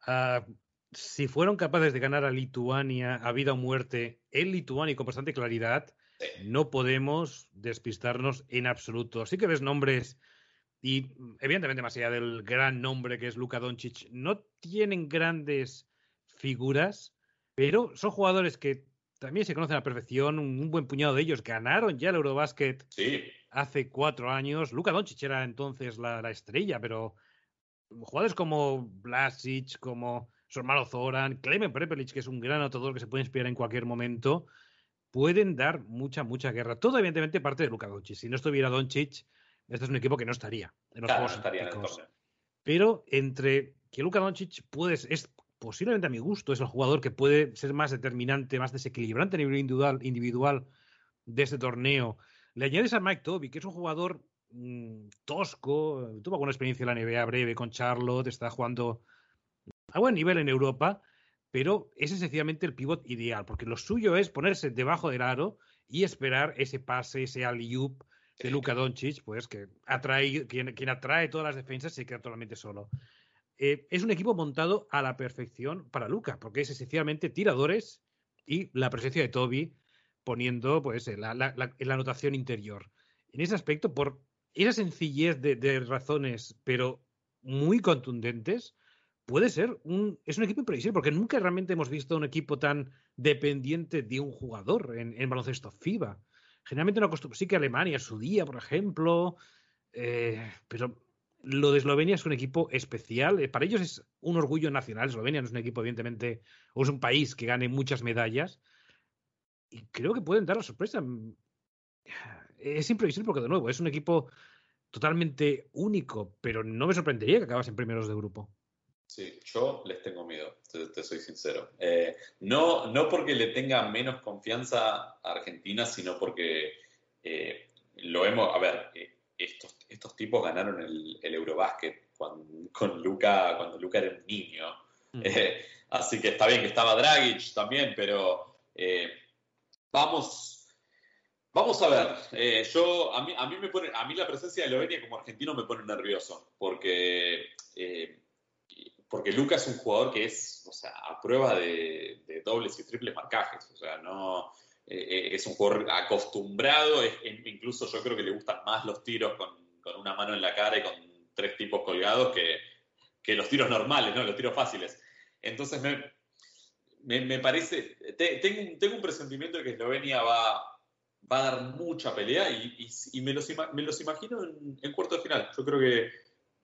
Ah, si fueron capaces de ganar a Lituania a vida o muerte en Lituania y con bastante claridad, no podemos despistarnos en absoluto. Sí que ves nombres y evidentemente más allá del gran nombre que es Luka Doncic, no tienen grandes figuras, pero son jugadores que también se conocen a la perfección. Un, buen puñado de ellos ganaron ya el Eurobasket hace cuatro años. Luka Doncic era entonces la, estrella, pero jugadores como Blasic, como su hermano Zoran, Clement Prepelic, que es un gran anotador que se puede inspirar en cualquier momento, pueden dar mucha, mucha guerra. Todo, evidentemente, parte de Luka Doncic. Si no estuviera Doncic, este es un equipo que no estaría en los Juegos Pero entre que Luka Doncic puede, es posiblemente a mi gusto, es el jugador que puede ser más determinante, más desequilibrante a nivel individual, individual de este torneo. Le añades a Mike Toby, que es un jugador mm, tosco, tuvo alguna experiencia en la NBA breve con Charlotte, está jugando a buen nivel en Europa, pero es esencialmente el pivot ideal, porque lo suyo es ponerse debajo del aro y esperar ese pase, ese alley-oop de Luka Doncic, pues que atrae, quien, quien atrae todas las defensas se queda totalmente solo. Eh, es un equipo montado a la perfección para Luca, porque es esencialmente tiradores y la presencia de Toby poniendo pues la, la, anotación interior. En ese aspecto, por esa sencillez de, razones, pero muy contundentes, puede ser un. Es un equipo imprevisible, porque nunca realmente hemos visto un equipo tan dependiente de un jugador en, baloncesto FIBA. Generalmente no acostumbramos. Sí que Alemania, su día, por ejemplo. Eh, pero lo de Eslovenia es un equipo especial. Eh, para ellos es un orgullo nacional. Eslovenia no es un equipo, evidentemente, o es un país que gane muchas medallas. Y creo que pueden dar la sorpresa. Es imprevisible porque, de nuevo, es un equipo totalmente único, pero no me sorprendería que acabasen primeros de grupo. Sí, yo les tengo miedo, te, soy sincero. Eh, no, no porque le tenga menos confianza a Argentina, sino porque eh, lo hemos, a ver, estos, estos tipos ganaron el, el Eurobásquet con, con Luca, cuando Luca era un niño. Mm. Eh, así que está bien que estaba Dragic también, pero eh, vamos, vamos a ver. Eh, yo, a mí, a, mí me pone, a mí la presencia de Lovenia como argentino me pone nervioso, porque, porque Luca es un jugador que es, o sea, a prueba de, de dobles y triples marcajes. O sea, no eh, es un jugador acostumbrado, incluso yo creo que le gustan más los tiros con, una mano en la cara y con tres tipos colgados que, los tiros normales, ¿no? los tiros fáciles. Entonces me, me, parece, tengo, tengo, un presentimiento de que Eslovenia va, va a dar mucha pelea y, me, los, me, los, imagino en, cuarto de final. Yo creo que,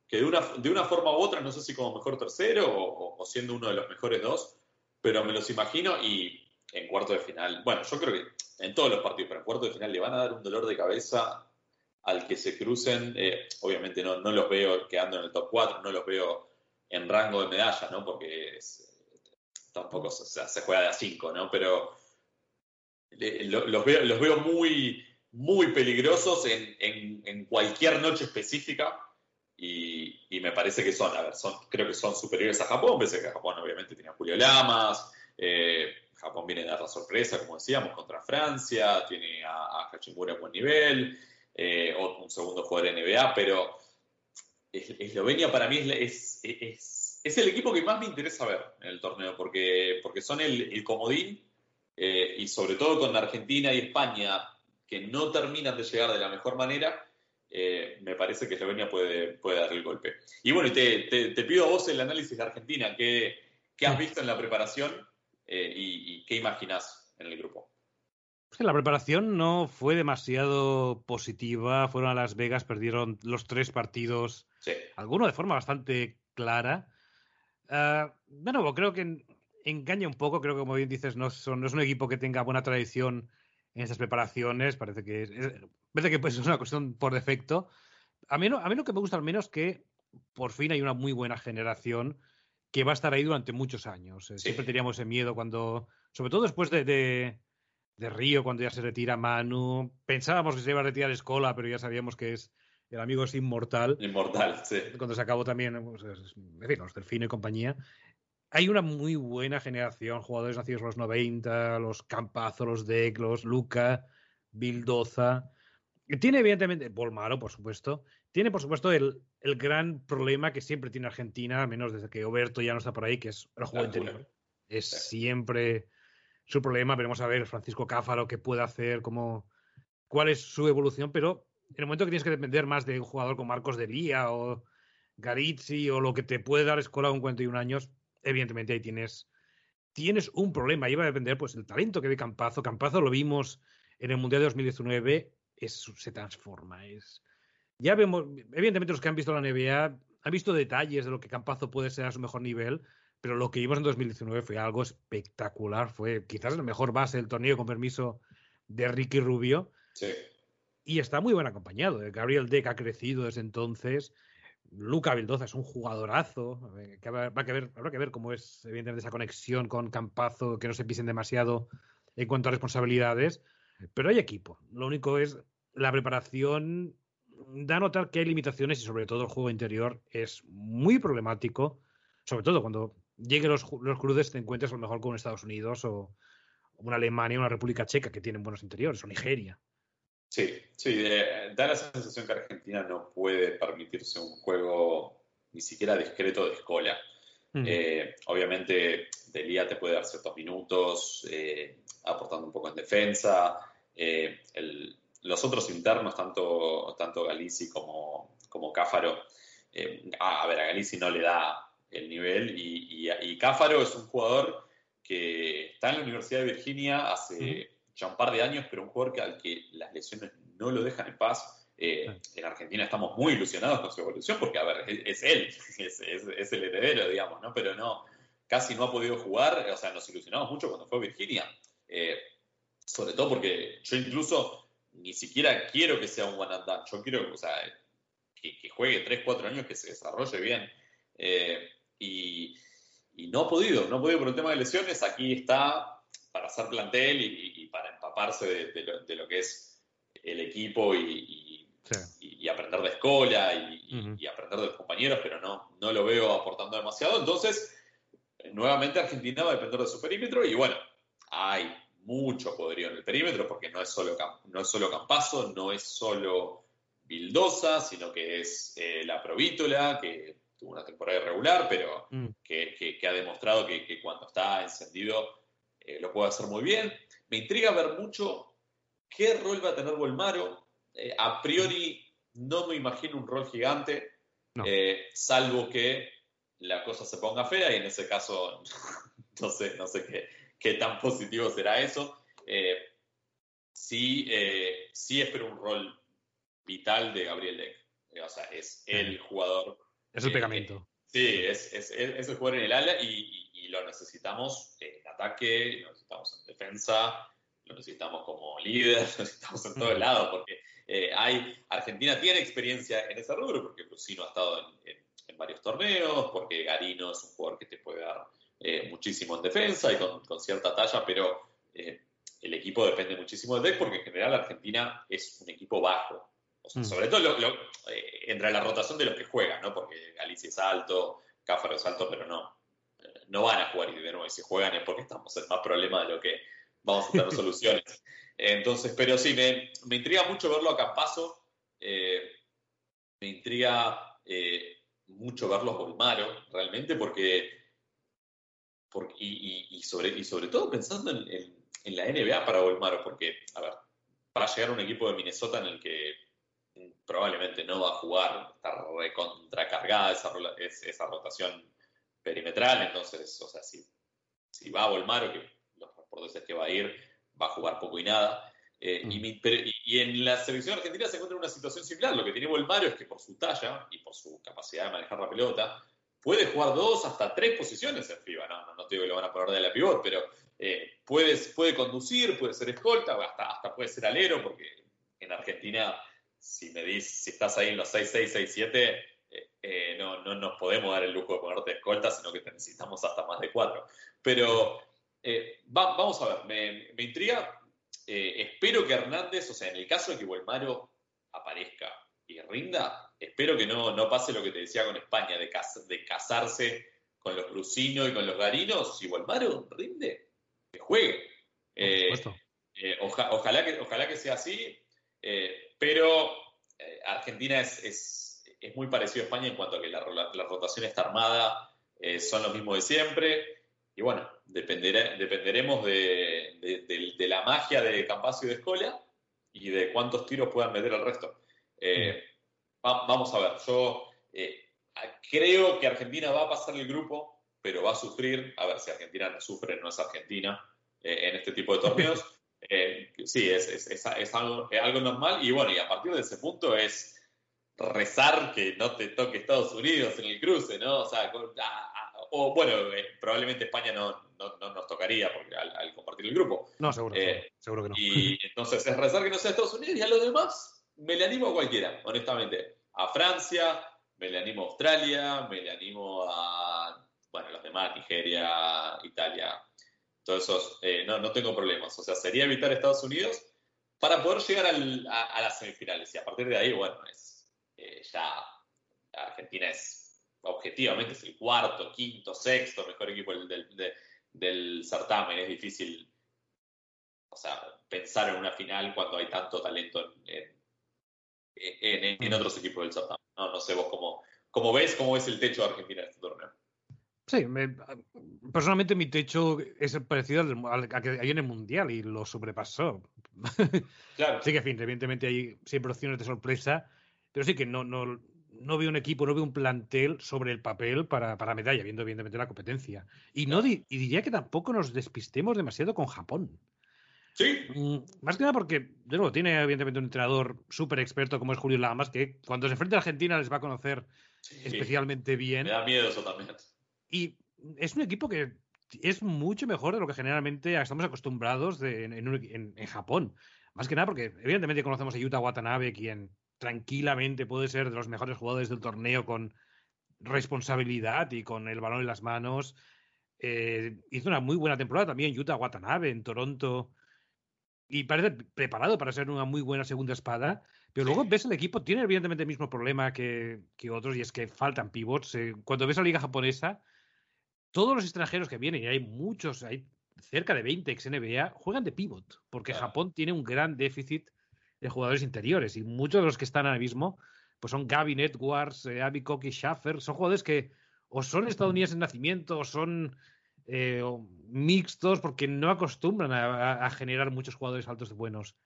que, de, una, de una forma u otra, no sé si como mejor tercero o siendo uno de los mejores dos, pero me los imagino y en cuarto de final, bueno, yo creo que en todos los partidos, pero en cuarto de final le van a dar un dolor de cabeza al que se crucen. Eh, obviamente no, no, los veo quedando en el top 4, no los veo en rango de medalla, ¿no? Porque tampoco se juega de a 5, ¿no? Pero los, veo, los veo muy, muy peligrosos en, en, cualquier noche específica. Y, me parece que son, a ver, son, creo que son superiores a Japón, pese que Japón obviamente tenía Julio Lamas, eh, Japón viene a dar la sorpresa, como decíamos, contra Francia, tiene a, a Hachimura a buen nivel, eh, un segundo jugador de NBA, pero Eslovenia para mí es, es, es, el equipo que más me interesa ver en el torneo, porque, porque son el, comodín eh, y sobre todo con Argentina y España, que no terminan de llegar de la mejor manera, eh, me parece que Eslovenia puede, puede dar el golpe. Y bueno, te, te, pido a vos el análisis de Argentina, ¿qué, qué has visto en la preparación eh, y, qué imaginas en el grupo? la preparación no fue demasiado positiva. Fueron a Las Vegas, perdieron los tres partidos, sí. alguno de forma bastante clara. Uh, bueno, creo que engaña un poco. Creo que, como bien dices, no, son, no, es un equipo que tenga buena tradición en esas preparaciones. Parece que es, parece que pues, es una cuestión por defecto. A mí, a mí lo que me gusta al menos es que por fin hay una muy buena generación que va a estar ahí durante muchos años. Eh, siempre teníamos ese miedo cuando, sobre todo después de, de, Río, cuando ya se retira Manu. Pensábamos que se iba a retirar Escola, pero ya sabíamos que es el amigo es inmortal. Inmortal, sí. Cuando se acabó también, pues, en fin, los Delfino y compañía. Hay una muy buena generación, jugadores nacidos en los 90, los Campazo, los Deck, los Luca, Bildoza. Tiene, evidentemente, Bolmaro, por supuesto. Tiene, por supuesto, el, el, gran problema que siempre tiene Argentina, al menos desde que Oberto ya no está por ahí, que es el juego interior. Es siempre su problema. Veremos a ver Francisco Cáfaro qué puede hacer, cómo, cuál es su evolución, pero en el momento que tienes que depender más de un jugador como Marcos de Lía o Garizzi o lo que te puede dar Escola con 41 años, evidentemente ahí tienes, tienes un problema. Iba a depender, pues, el talento que ve Campazo. Campazo lo vimos en el Mundial de 2019, es, se transforma. Es, ya vemos, evidentemente los que han visto la NBA han visto detalles de lo que Campazo puede ser a su mejor nivel, pero lo que vimos en 2019 fue algo espectacular. Fue quizás la mejor base del torneo, con permiso de Ricky Rubio. Sí. Y está muy bien acompañado. Gabriel Deck ha crecido desde entonces. Luca Vildoza es un jugadorazo. Habrá que, ver, habrá que ver cómo es, evidentemente, esa conexión con Campazo, que no se pisen demasiado en cuanto a responsabilidades. Pero hay equipo. Lo único es la preparación. Da a notar que hay limitaciones y, sobre todo, el juego interior es muy problemático. Sobre todo cuando lleguen los, los crudes, te encuentres a lo mejor con Estados Unidos o una Alemania, una República Checa que tienen buenos interiores, o Nigeria. Sí, sí, da la sensación que Argentina no puede permitirse un juego ni siquiera discreto de escola. Mm. Eh, obviamente, Delia te puede dar ciertos minutos, eh, aportando un poco en defensa. Eh, los otros internos, tanto, tanto Galici como, como Cáfaro, a, ver, a Galici no le da el nivel y, y, Cáfaro es un jugador que está en la Universidad de Virginia hace ya un par de años, pero un jugador que, al que las lesiones no lo dejan en paz. Eh, en Argentina estamos muy ilusionados con su evolución porque, a ver, es, él, es, el heredero, digamos, ¿no? Pero no, casi no ha podido jugar, o sea, nos ilusionamos mucho cuando fue a Virginia. Eh, sobre todo porque yo incluso ni siquiera quiero que sea un one and done, yo quiero, o sea, que, juegue 3, 4 años, que se desarrolle bien. Eh, y, y no ha podido, no ha podido por el tema de lesiones, aquí está para hacer plantel y, para empaparse de, lo, que es el equipo y, aprender de escuela y, aprender de los compañeros, pero no, no lo veo aportando demasiado. Entonces, nuevamente Argentina va a depender de su perímetro y bueno, hay mucho poderío en el perímetro porque no es solo, no es solo Campazo, no es solo Vildosa, sino que es eh, la Provítola, que tuvo una temporada irregular, pero mm. que, ha demostrado que, que, cuando está encendido eh, lo puede hacer muy bien. Me intriga ver mucho qué rol va a tener Volmaro. Eh, a priori no me imagino un rol gigante, salvo que la cosa se ponga fea y en ese caso no sé, no sé qué, tan positivo será eso. sí, sí espero un rol vital de Gabriel Deck. o sea, es el jugador. Es el pegamento. sí, es, es, el jugador en el ala y, lo necesitamos en ataque, lo necesitamos en defensa, lo necesitamos como líder, lo necesitamos en todo el lado, porque eh, hay, Argentina tiene experiencia en ese rubro, porque Lucino ha estado en, varios torneos, porque Garino es un jugador que te puede dar eh, muchísimo en defensa y con, cierta talla, pero eh, el equipo depende muchísimo de él, porque en general Argentina es un equipo bajo. Mm. Sobre todo lo, entre la rotación de los que juegan, ¿no? Porque Galicia es alto, Cáfaro es alto, pero no, no van a jugar y de nuevo, si juegan es porque estamos en más problemas de lo que vamos a tener soluciones. Entonces, pero sí, me, me intriga mucho verlo a Campazo, eh, me intriga eh, mucho verlo a Volmaro, realmente, porque, porque y, sobre, y sobre todo pensando en, la NBA para Volmaro, porque, a ver, para llegar a un equipo de Minnesota en el que probablemente no va a jugar, está recontracargada esa, esa rotación perimetral, entonces, o sea, si, si va a Volmaro, que los reportes es que va a ir, va a jugar poco y nada. Eh, mm. y, en la selección argentina se encuentra una situación similar. Lo que tiene Volmaro es que por su talla y por su capacidad de manejar la pelota, puede jugar dos hasta tres posiciones en FIBA. No, no, te digo que lo van a poner de la pivot, pero eh, puede, puede conducir, puede ser escolta, hasta, hasta puede ser alero, porque en Argentina, si me dices, si estás ahí en los 6-6, 6-7, eh, no, no nos podemos dar el lujo de ponerte escolta, sino que necesitamos hasta más de cuatro. Pero eh, vamos a ver, me, me intriga. Eh, espero que Hernández, o sea, en el caso de que Volmaro aparezca y rinda, espero que no, no pase lo que te decía con España, de, de casarse con los crucinos y con los garinos. Si Volmaro rinde, que juegue. ojalá, que, ojalá que sea así, pero Argentina es es muy parecido a España en cuanto a que la, rotación está armada, eh, son los mismos de siempre. Y bueno, dependeremos de, la magia de Campacio y de Escola y de cuántos tiros puedan meter el resto. Eh, vamos a ver, yo eh, creo que Argentina va a pasar el grupo pero va a sufrir. A ver, si Argentina no sufre, no es Argentina en este tipo de torneos. sí, es, algo, es algo normal. Y bueno, y a partir de ese punto es rezar que no te toque Estados Unidos en el cruce, ¿no? O sea, o bueno, eh, probablemente España no, no, nos tocaría porque al, compartir el grupo. No, seguro, eh, seguro que no. Y entonces es rezar que no sea Estados Unidos y a los demás me le animo a cualquiera, honestamente. A Francia, me le animo a Australia, me le animo a, bueno, los demás, Nigeria, Italia, todos esos, eh, no, no tengo problemas. O sea, sería evitar Estados Unidos para poder llegar a las semifinales. Y a partir de ahí, bueno, es eh, ya Argentina es objetivamente es el cuarto, quinto, sexto mejor equipo del, certamen. Es difícil o sea, pensar en una final cuando hay tanto talento en, otros equipos del certamen. No, no sé vos cómo, cómo, ves, cómo ves el techo de Argentina en este torneo. Sí, personalmente mi techo es parecido al, que hay en el Mundial y lo sobrepasó. Claro. sí que, fin, evidentemente hay siempre opciones de sorpresa, pero sí que no, no, no veo un equipo, no veo un plantel sobre el papel para, para medalla, viendo evidentemente la competencia. Y, no y diría que tampoco nos despistemos demasiado con Japón. Sí. Mm, más que nada porque, de nuevo, tiene evidentemente un entrenador súper experto como es Julio Lamas, que cuando se enfrente a Argentina les va a conocer especialmente bien. Me da miedo eso también. Y es un equipo que es mucho mejor de lo que generalmente estamos acostumbrados en, en, en, Japón. Más que nada porque, evidentemente, conocemos a Yuta Watanabe, quien tranquilamente puede ser de los mejores jugadores del torneo con responsabilidad y con el balón en las manos. Eh, hizo una muy buena temporada también Yuta Watanabe en Toronto y parece preparado para ser una muy buena segunda espada. Pero luego ves el equipo, tiene evidentemente el mismo problema que, otros y es que faltan pivots. Eh, cuando ves la liga japonesa, todos los extranjeros que vienen, y hay muchos, hay cerca de 20 ex NBA, juegan de pivot, porque Japón tiene un gran déficit de jugadores interiores. Y muchos de los que están ahora mismo, pues son Gavin Edwards, eh, Abby Cocky Schaffer, son jugadores que o son estadounidenses en nacimiento o son eh, mixtos porque no acostumbran a, generar muchos jugadores altos buenos.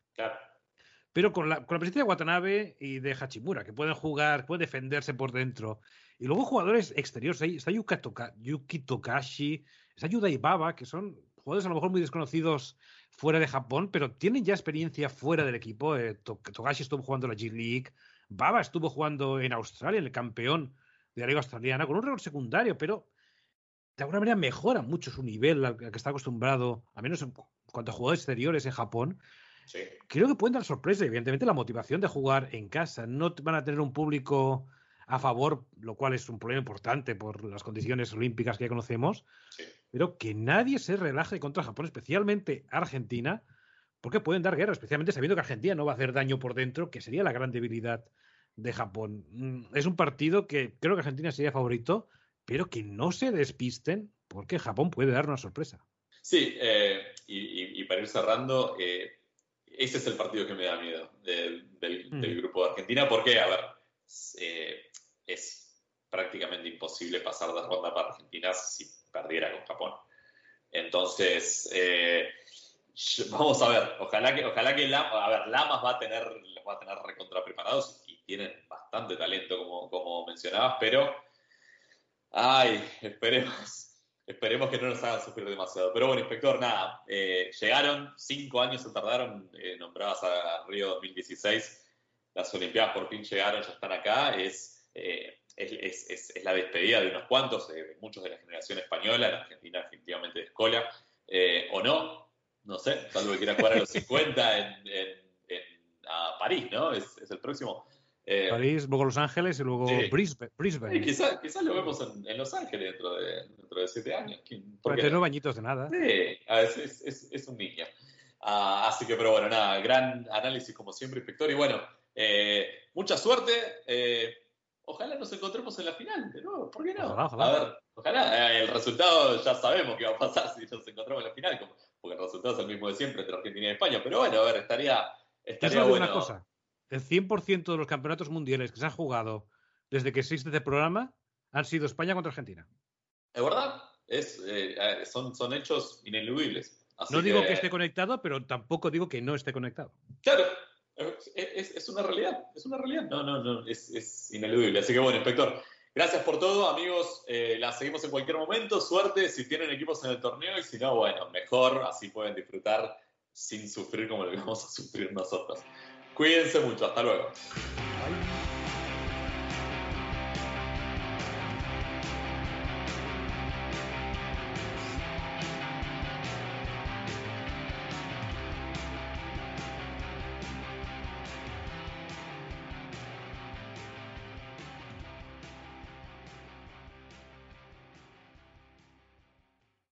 Pero con la, con la presencia de Watanabe y de Hachimura, que pueden jugar, pueden defenderse por dentro. Y luego jugadores exteriores, está Yuki Tokashi, está Yuda Ibaba, que son jugadores a lo mejor muy desconocidos fuera de Japón, pero tienen ya experiencia fuera del equipo. Eh, Togashi estuvo jugando la G League, Baba estuvo jugando en Australia, en el campeón de la Liga Australiana, con un récord secundario, pero de alguna manera mejora mucho su nivel al que está acostumbrado, a menos en cuanto a jugadores exteriores en Japón. Creo que pueden dar sorpresa, evidentemente, la motivación de jugar en casa. No van a tener un público a favor, lo cual es un problema importante por las condiciones olímpicas que ya conocemos, pero que nadie se relaje contra Japón, especialmente Argentina, porque pueden dar guerra, especialmente sabiendo que Argentina no va a hacer daño por dentro, que sería la gran debilidad de Japón. Mm, es un partido que creo que Argentina sería favorito, pero que no se despisten porque Japón puede dar una sorpresa. Sí, eh, y, para ir cerrando, eh, ese es el partido que me da miedo del, mm. grupo de Argentina, porque, a ver, eh, es prácticamente imposible pasar de ronda para Argentina si perdiera con Japón. Entonces, eh, vamos a ver, ojalá que, ojalá que a ver, Lamas va a tener, los va a tener recontra preparados y tienen bastante talento, como, como mencionabas, pero, ay, esperemos. Esperemos que no nos hagan sufrir demasiado. Pero bueno, inspector, nada. Eh, llegaron, cinco años se tardaron, eh, nombradas a Río 2016. Las Olimpiadas por fin llegaron, ya están acá. Es, eh, es, es, la despedida de unos cuantos, muchos de la generación española, la Argentina definitivamente de escola, o no, no sé, salvo que quiera jugar a los 50 en, a París, ¿no? Es, el próximo. Eh, París, luego Los Ángeles y luego Brisbane. quizás quizá lo vemos en, Los Ángeles dentro de, dentro de siete años. Porque no bañitos de nada. Sí, es, un niño. Ah, así que, pero bueno, nada, gran análisis como siempre, inspector. Y bueno, mucha suerte ojalá nos encontremos en la final de nuevo, ¿por qué no? A ver, ojalá, eh, el resultado ya sabemos qué va a pasar si nos encontramos en la final, porque el resultado es el mismo de siempre entre Argentina y España, pero bueno, a ver, estaría, estaría bueno. una cosa, el 100% de los campeonatos mundiales que se han jugado desde que existe este programa han sido España contra Argentina. ¿Es verdad? Es, eh, son, son hechos ineludibles. no digo que esté conectado, pero tampoco digo que no esté conectado. Claro, es, una realidad, es una realidad. No, no, no, es, ineludible. Así que bueno, inspector, Gracias por todo, amigos. Eh, la seguimos en cualquier momento. Suerte si tienen equipos en el torneo y si no, bueno, mejor. Así pueden disfrutar sin sufrir como lo que vamos a sufrir nosotros. Cuídense mucho. Hasta luego.